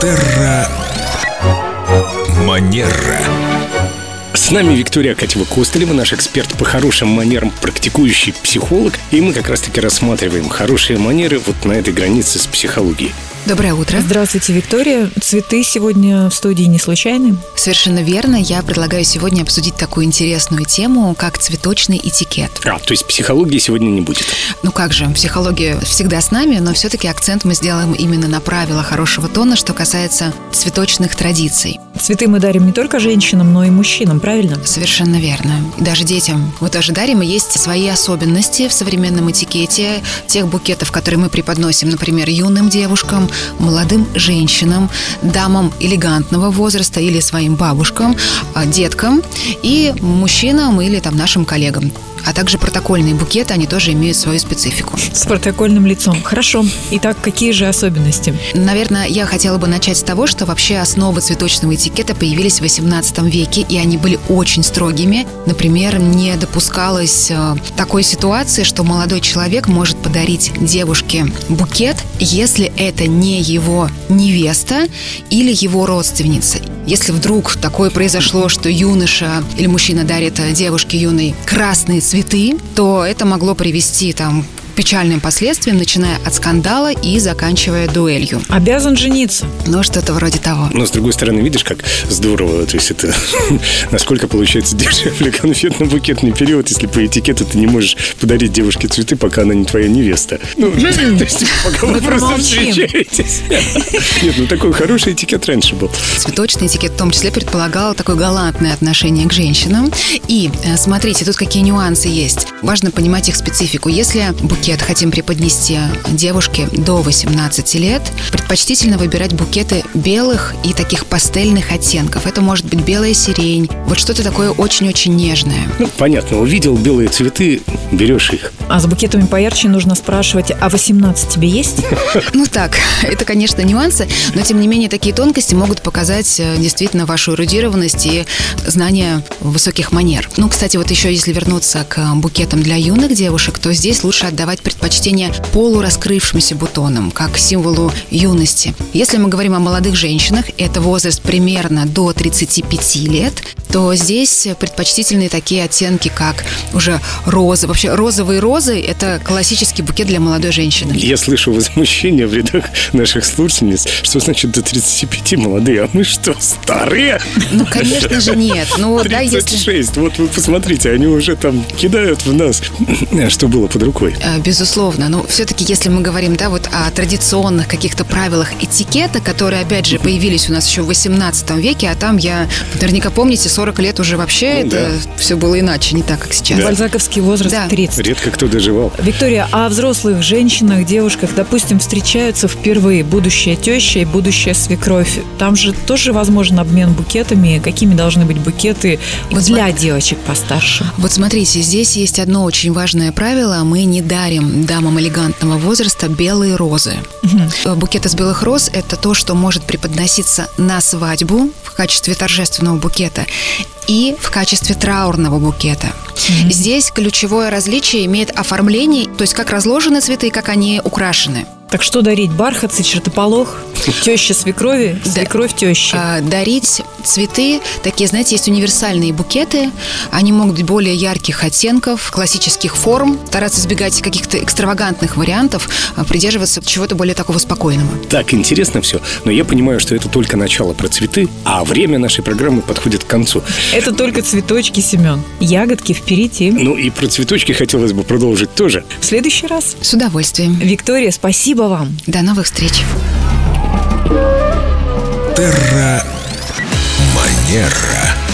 Терра Манера. С нами Виктория Катева-Костылева, наш эксперт по хорошим манерам, практикующий психолог. И мы как раз-таки рассматриваем хорошие манеры вот на этой границе с психологией. Доброе утро. Здравствуйте, Виктория. Цветы сегодня в студии не случайны? Совершенно верно. Я предлагаю сегодня обсудить такую интересную тему, как цветочный этикет. А, то есть психологии сегодня не будет? Ну как же, психология всегда с нами, но все-таки акцент мы сделаем именно на правила хорошего тона, что касается цветочных традиций. Цветы мы дарим не только женщинам, но и мужчинам, правильно? Совершенно верно. И даже детям. Мы тоже дарим, и есть свои особенности в современном этикете тех букетов, которые мы преподносим, например, юным девушкам, молодым женщинам, дамам элегантного возраста или своим бабушкам, а, деткам и мужчинам или там нашим коллегам. А также протокольные букеты, они тоже имеют свою специфику. С протокольным лицом. Хорошо. Итак, какие же особенности? Наверное, я хотела бы начать с того, что вообще основы цветочного этикета появились в XVIII веке, и они были очень строгими. Например, не допускалось э, такой ситуации, что молодой человек может подарить девушке букет, если это не его невеста или его родственница. Если вдруг такое произошло, что юноша или мужчина дарит девушке юной красные цветы, то это могло привести там печальным последствиям, начиная от скандала и заканчивая дуэлью. Обязан жениться. Ну, что-то вроде того. Но, с другой стороны, видишь, как здорово, то есть это насколько получается дешевле конфетно-букетный период, если по этикету ты не можешь подарить девушке цветы, пока она не твоя невеста. Ну, то есть пока вы просто встречаетесь. Нет, ну такой хороший этикет раньше был. Цветочный этикет в том числе предполагал такое галантное отношение к женщинам. И э, смотрите, тут какие нюансы есть. Важно понимать их специфику. Если букет букет хотим преподнести девушке до 18 лет, предпочтительно выбирать букеты белых и таких пастельных оттенков. Это может быть белая сирень, вот что-то такое очень-очень нежное. Ну, понятно, увидел белые цветы, берешь их. А с букетами поярче нужно спрашивать, а 18 тебе есть? Ну так, это, конечно, нюансы, но тем не менее такие тонкости могут показать э, действительно вашу эрудированность и знание высоких манер. Ну, кстати, вот еще если вернуться к букетам для юных девушек, то здесь лучше отдавать отдавать предпочтение полураскрывшимся бутонам, как символу юности. Если мы говорим о молодых женщинах, это возраст примерно до 35 лет, то здесь предпочтительные такие оттенки, как уже розы. Вообще розовые розы – это классический букет для молодой женщины. Я слышу возмущение в рядах наших слушательниц, что значит до 35 молодые, а мы что, старые? Ну, конечно же, нет. Ну, 36, да, если... вот вы посмотрите, они уже там кидают в нас, что было под рукой. Безусловно. Но все-таки, если мы говорим, да, вот о традиционных каких-то правилах этикета, которые, опять же, появились у нас еще в 18 веке, а там я, наверняка помните, 40 лет уже вообще ну, это да. все было иначе, не так, как сейчас. Да. Бальзаковский возраст да. 30. Редко кто доживал. Виктория, а взрослых женщинах, девушках, допустим, встречаются впервые будущая теща и будущая свекровь. Там же тоже возможен обмен букетами. Какими должны быть букеты вот для смотри. девочек постарше? Вот смотрите, здесь есть одно очень важное правило. Мы не дарим дамам элегантного возраста белые розы. Угу. Букет из белых роз – это то, что может преподноситься на свадьбу в качестве торжественного букета и в качестве траурного букета. Mm-hmm. Здесь ключевое различие имеет оформление, то есть как разложены цветы и как они украшены. Так что дарить? Бархатцы, чертополох? Теща свекрови? Свекровь тещи? А, дарить цветы. Такие, знаете, есть универсальные букеты. Они могут быть более ярких оттенков, классических форм. Стараться избегать каких-то экстравагантных вариантов, а придерживаться чего-то более такого спокойного. Так, интересно все. Но я понимаю, что это только начало про цветы, а время нашей программы подходит к концу. Это только цветочки, Семен. Ягодки впереди. Ну и про цветочки хотелось бы продолжить тоже. В следующий раз. С удовольствием. Виктория, спасибо вам. До новых встреч. Терра Манера.